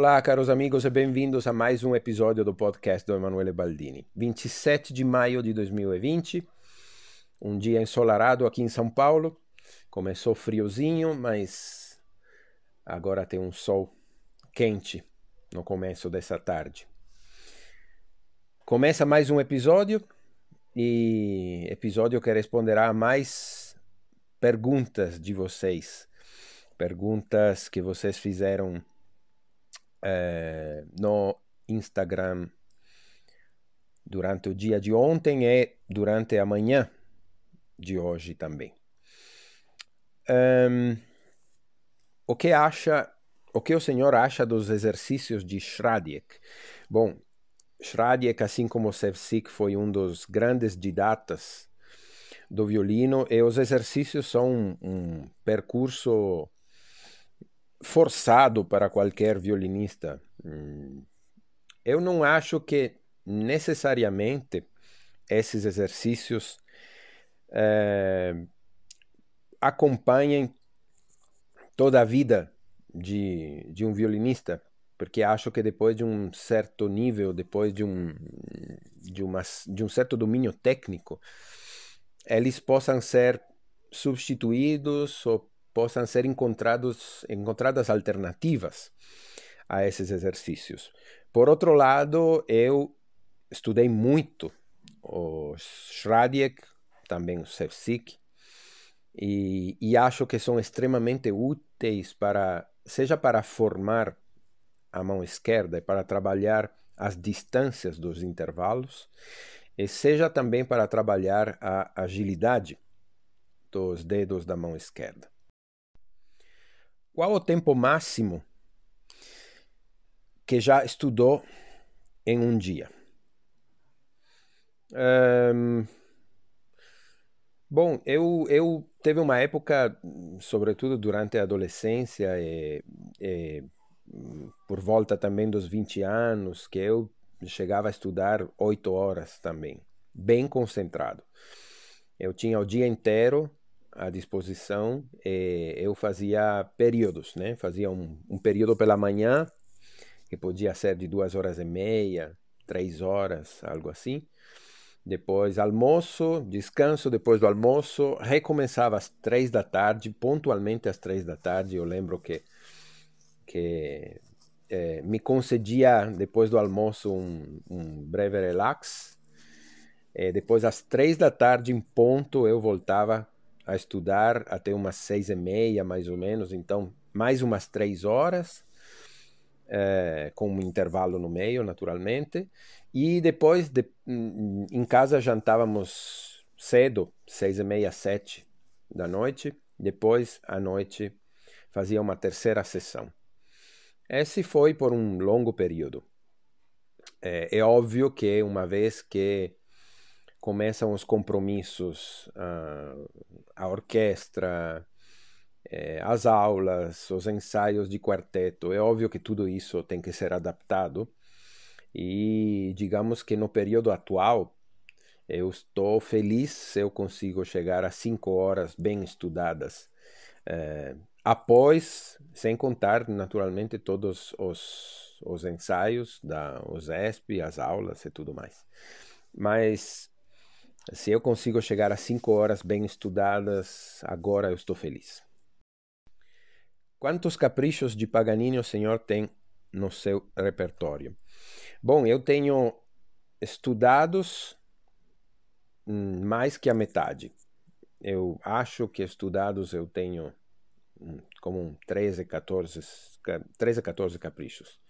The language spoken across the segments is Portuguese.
Olá, caros amigos, e bem-vindos a mais um episódio do podcast do Emanuele Baldini. 27 de maio de 2020, um dia ensolarado aqui em São Paulo. Começou friozinho, mas agora tem um sol quente no começo dessa tarde. Começa mais um episódio e episódio que responderá a mais perguntas de vocês. Perguntas que vocês fizeram é, no Instagram durante o dia de ontem e durante a manhã de hoje também. Um, o que acha, o que o senhor acha dos exercícios de Schradiek? Bom, Schradiek, assim como Sevcik, foi um dos grandes didatas do violino e os exercícios são um, um percurso forçado para qualquer violinista. Eu não acho que necessariamente esses exercícios é, acompanhem toda a vida de, de um violinista, porque acho que depois de um certo nível, depois de um, de, uma, de um certo domínio técnico, eles possam ser substituídos ou possam ser encontrados, encontradas alternativas a esses exercícios. Por outro lado, eu estudei muito o Schradiek, também o Sevcik, e, e acho que são extremamente úteis para, seja para formar a mão esquerda e para trabalhar as distâncias dos intervalos, e seja também para trabalhar a agilidade dos dedos da mão esquerda. Qual o tempo máximo que já estudou em um dia? Um, bom, eu, eu teve uma época, sobretudo durante a adolescência e, e por volta também dos 20 anos, que eu chegava a estudar oito horas também, bem concentrado. Eu tinha o dia inteiro à disposição, eu fazia períodos, né? Fazia um, um período pela manhã, que podia ser de duas horas e meia, três horas, algo assim. Depois almoço, descanso depois do almoço, recomeçava às três da tarde, pontualmente às três da tarde. Eu lembro que, que eh, me concedia depois do almoço um, um breve relax. E depois às três da tarde em ponto eu voltava a estudar até umas seis e meia, mais ou menos. Então, mais umas três horas, é, com um intervalo no meio, naturalmente. E depois, de, em casa, jantávamos cedo, seis e meia, sete da noite. Depois, à noite, fazia uma terceira sessão. Esse foi por um longo período. É, é óbvio que uma vez que começam os compromissos, a, a orquestra, é, as aulas, os ensaios de quarteto. É óbvio que tudo isso tem que ser adaptado. E digamos que no período atual, eu estou feliz se eu consigo chegar a cinco horas bem estudadas. É, após, sem contar naturalmente todos os, os ensaios, da, os ESP, as aulas e tudo mais. Mas se eu consigo chegar a cinco horas bem estudadas, agora eu estou feliz. Quantos caprichos de Paganini o senhor tem no seu repertório? Bom, eu tenho estudados hum, mais que a metade. Eu acho que estudados eu tenho hum, como 13, 14, 13, 14 caprichos.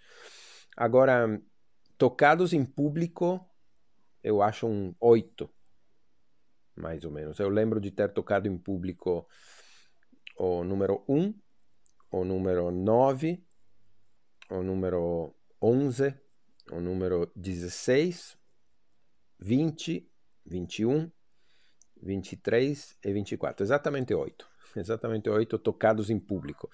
Agora, tocados em público, eu acho um 8 mais ou menos. Eu lembro de ter tocado em público o número 1, o número 9, o número 11, o número 16, 20, 21, 23 e 24. Exatamente 8. Exatamente 8 tocados em público.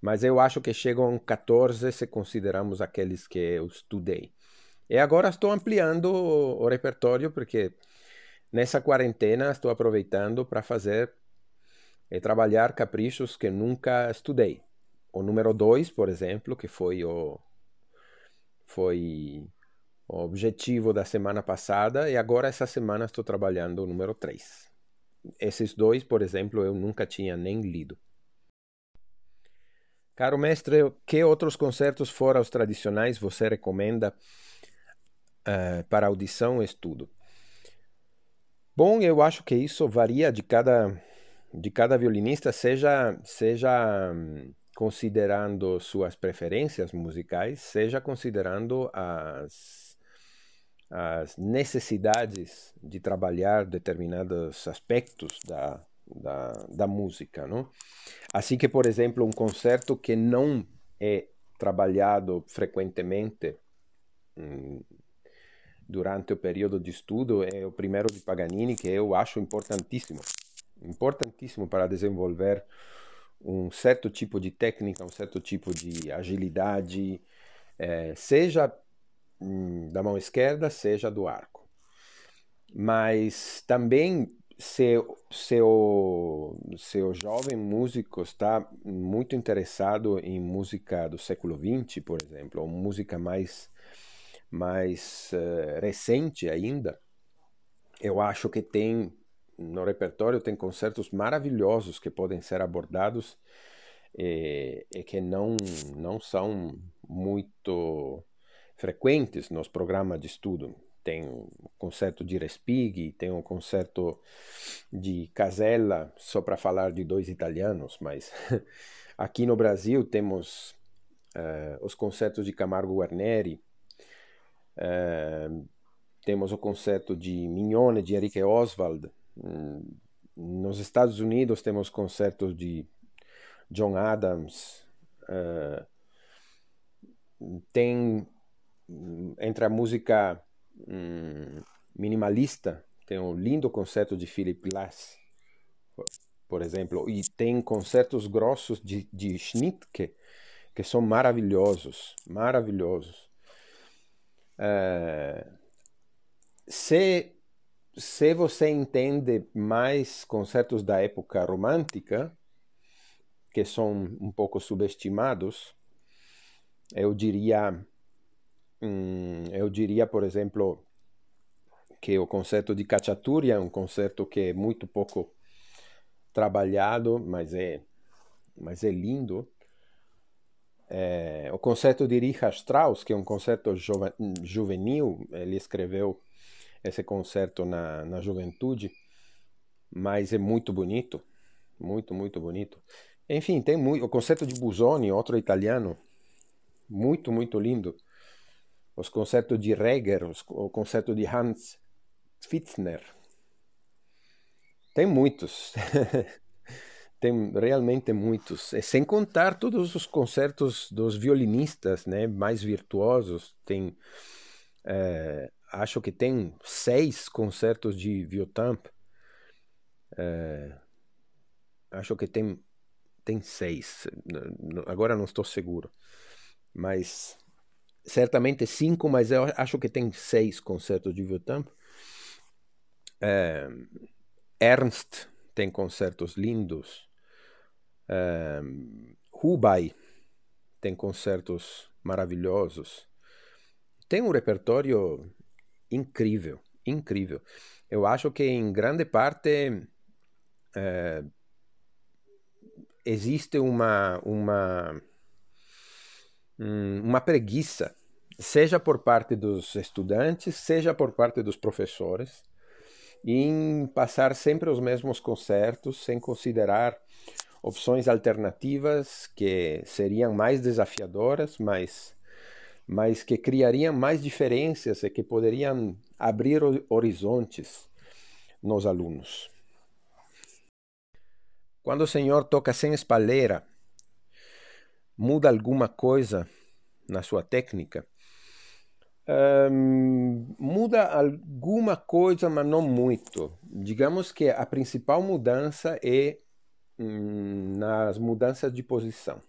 Mas eu acho que chegam 14 se consideramos aqueles que eu estudei. E agora estou ampliando o repertório porque Nessa quarentena, estou aproveitando para fazer e trabalhar caprichos que nunca estudei. O número 2, por exemplo, que foi o, foi o objetivo da semana passada e agora essa semana estou trabalhando o número 3. Esses dois, por exemplo, eu nunca tinha nem lido. Caro mestre, que outros concertos fora os tradicionais você recomenda uh, para audição e estudo? Bom, eu acho que isso varia de cada de cada violinista, seja seja um, considerando suas preferências musicais, seja considerando as as necessidades de trabalhar determinados aspectos da, da, da música. Não? Assim que, por exemplo, um concerto que não é trabalhado frequentemente hum, durante o período de estudo é o primeiro de Paganini, que eu acho importantíssimo. Importantíssimo para desenvolver um certo tipo de técnica, um certo tipo de agilidade, é, seja hum, da mão esquerda, seja do arco. Mas também se, se, o, se o jovem músico está muito interessado em música do século XX, por exemplo, ou música mais, mais uh, recente ainda, eu acho que tem no repertório tem concertos maravilhosos que podem ser abordados e, e que não não são muito frequentes nos programas de estudo. Tem o concerto de Respighi, tem o concerto de Casella, só para falar de dois italianos, mas aqui no Brasil temos uh, os concertos de Camargo Guarneri, temos o concerto de Mignone, de Enrique Oswald, um, nos Estados Unidos temos concertos de John Adams, uh, tem entre a música um, minimalista, tem um lindo concerto de Philip Glass, por exemplo, e tem concertos grossos de, de Schnittke, que são maravilhosos, maravilhosos. Uh, se, se você entende mais concertos da época romântica, que são um pouco subestimados, eu diria Hum, eu diria, por exemplo, que o concerto de Cacciaturi é um concerto que é muito pouco trabalhado, mas é, mas é lindo. É, o concerto de Richard Strauss, que é um concerto juvenil, ele escreveu esse concerto na, na juventude, mas é muito bonito, muito, muito bonito. Enfim, tem muito, o concerto de Busoni, outro italiano, muito, muito lindo os concertos de Reger, os, o concerto de Hans Pfitzner. Tem muitos. Tem realmente muitos. E sem contar todos os concertos dos violinistas né, mais virtuosos. Tem, é, acho que tem seis concertos de Viotamp. É, acho que tem, tem seis. Agora não estou seguro. Mas certamente cinco, mas eu acho que tem seis concertos de Viltamp. É, Ernst tem concertos lindos. É, Hubai tem concertos maravilhosos. Tem um repertório incrível, incrível. Eu acho que em grande parte é, existe uma, uma uma preguiça, seja por parte dos estudantes, seja por parte dos professores, em passar sempre os mesmos concertos sem considerar opções alternativas que seriam mais desafiadoras, mas, mas que criariam mais diferenças e que poderiam abrir horizontes nos alunos. Quando o Senhor toca sem espalheira, muda alguma coisa na sua técnica? Um, muda alguma coisa, mas não muito. Digamos que a principal mudança é nas mudanças de posição.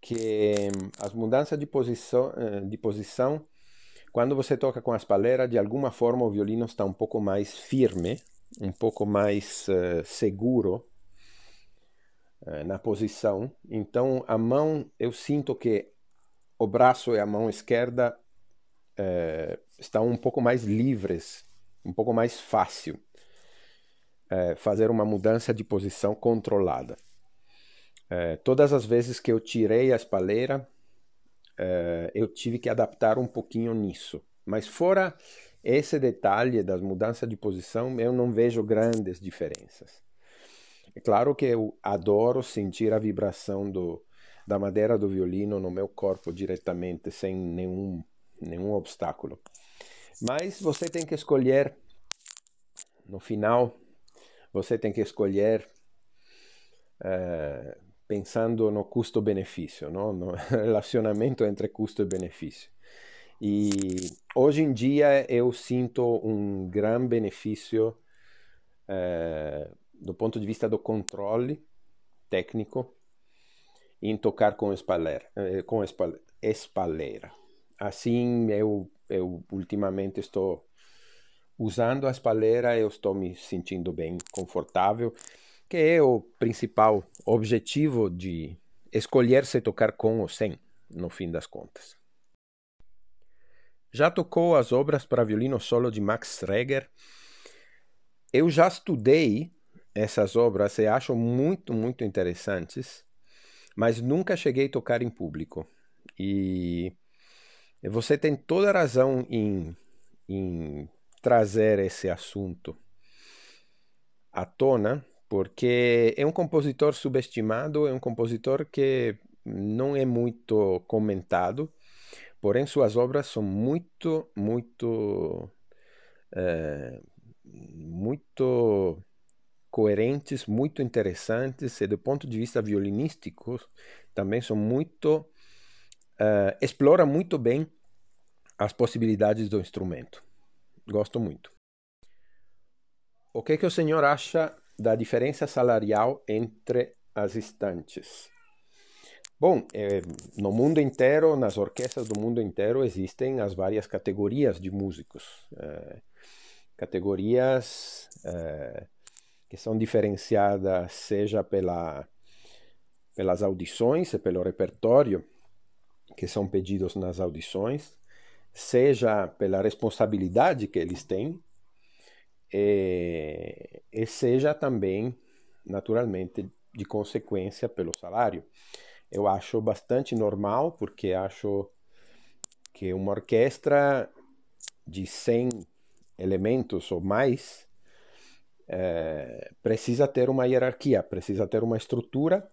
Que as mudanças de posição, eh, de posição, quando você toca com a espalheira, de alguma forma o violino está um pouco mais firme, um pouco mais uh, seguro eh, na posição. Então, a mão, eu sinto que o braço e a mão esquerda é, estão um pouco mais livres, um pouco mais fácil é, fazer uma mudança de posição controlada. É, todas as vezes que eu tirei a espalheira, é, eu tive que adaptar um pouquinho nisso. Mas fora esse detalhe das mudanças de posição, eu não vejo grandes diferenças. É claro que eu adoro sentir a vibração do, da madeira do violino no meu corpo diretamente, sem nenhum, nenhum obstáculo. Mas você tem que escolher, no final, você tem que escolher uh, pensando no custo-benefício, no relacionamento entre custo e benefício. E hoje em dia eu sinto um grande benefício uh, do ponto de vista do controle técnico em tocar com espalheira, eh, com espalheira. Assim eu, eu ultimamente estou usando a espalheira, eu estou me sentindo bem confortável, que é o principal objetivo de escolher se tocar com ou sem, no fim das contas. Já tocou as obras para violino solo de Max Reger? Eu já estudei essas obras e acho muito, muito interessantes, mas nunca cheguei a tocar em público. E você tem toda a razão em, em trazer esse assunto à tona, porque é um compositor subestimado, é um compositor que não é muito comentado, porém suas obras são muito, muito, é, muito coerentes, muito interessantes e do ponto de vista violinístico também são muito uh, explora muito bem as possibilidades do instrumento. Gosto muito. O que, que o senhor acha da diferença salarial entre as estantes? Bom, eh, no mundo inteiro, nas orquestras do mundo inteiro, existem as várias categorias de músicos. Eh, categorias eh, que são diferenciadas seja pela, pelas audições pelo repertório que são pedidos nas audições, seja pela responsabilidade que eles têm, e, e seja também, naturalmente, de consequência pelo salário. Eu acho bastante normal, porque acho que uma orquestra de 100 elementos ou mais é, precisa ter uma hierarquia, precisa ter uma estrutura.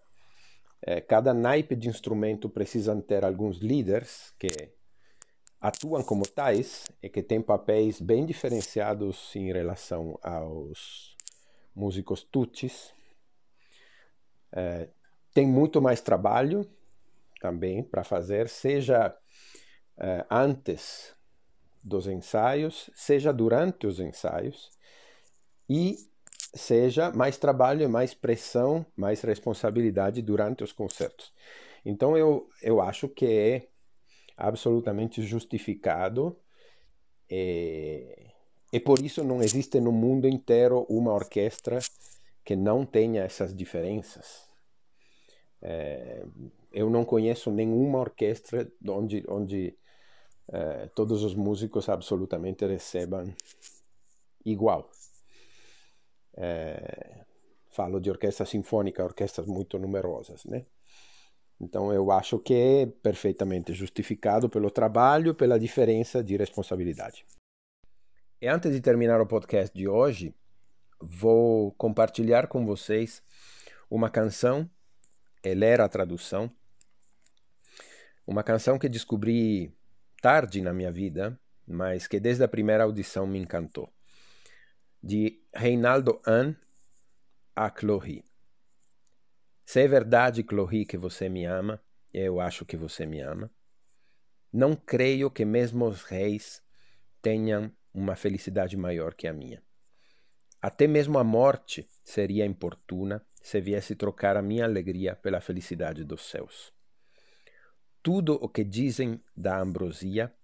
É, cada naipe de instrumento precisa ter alguns líderes que atuam como tais e que têm papéis bem diferenciados em relação aos músicos tutis. É, tem muito mais trabalho também para fazer, seja é, antes dos ensaios, seja durante os ensaios, e seja mais trabalho, mais pressão, mais responsabilidade durante os concertos. Então eu, eu acho que é absolutamente justificado e, e por isso não existe no mundo inteiro uma orquestra que não tenha essas diferenças. É, eu não conheço nenhuma orquestra onde, onde é, todos os músicos absolutamente recebam igual. É, falo de orquestra sinfônica, orquestras muito numerosas, né? Então eu acho que é perfeitamente justificado pelo trabalho, pela diferença de responsabilidade. E antes de terminar o podcast de hoje, vou compartilhar com vocês uma canção e ler a tradução. Uma canção que descobri tarde na minha vida, mas que desde a primeira audição me encantou. De Reinaldo An a. Se é verdade, Chloe, que você me ama, eu acho que você me ama, não creio que mesmo os reis tenham uma felicidade maior que a minha. Até mesmo a morte seria importuna se viesse trocar a minha alegria pela felicidade dos céus. Tudo o que dizem da ambrosia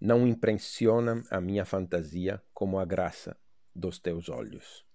não impressiona a minha fantasia como a graça dos teus olhos.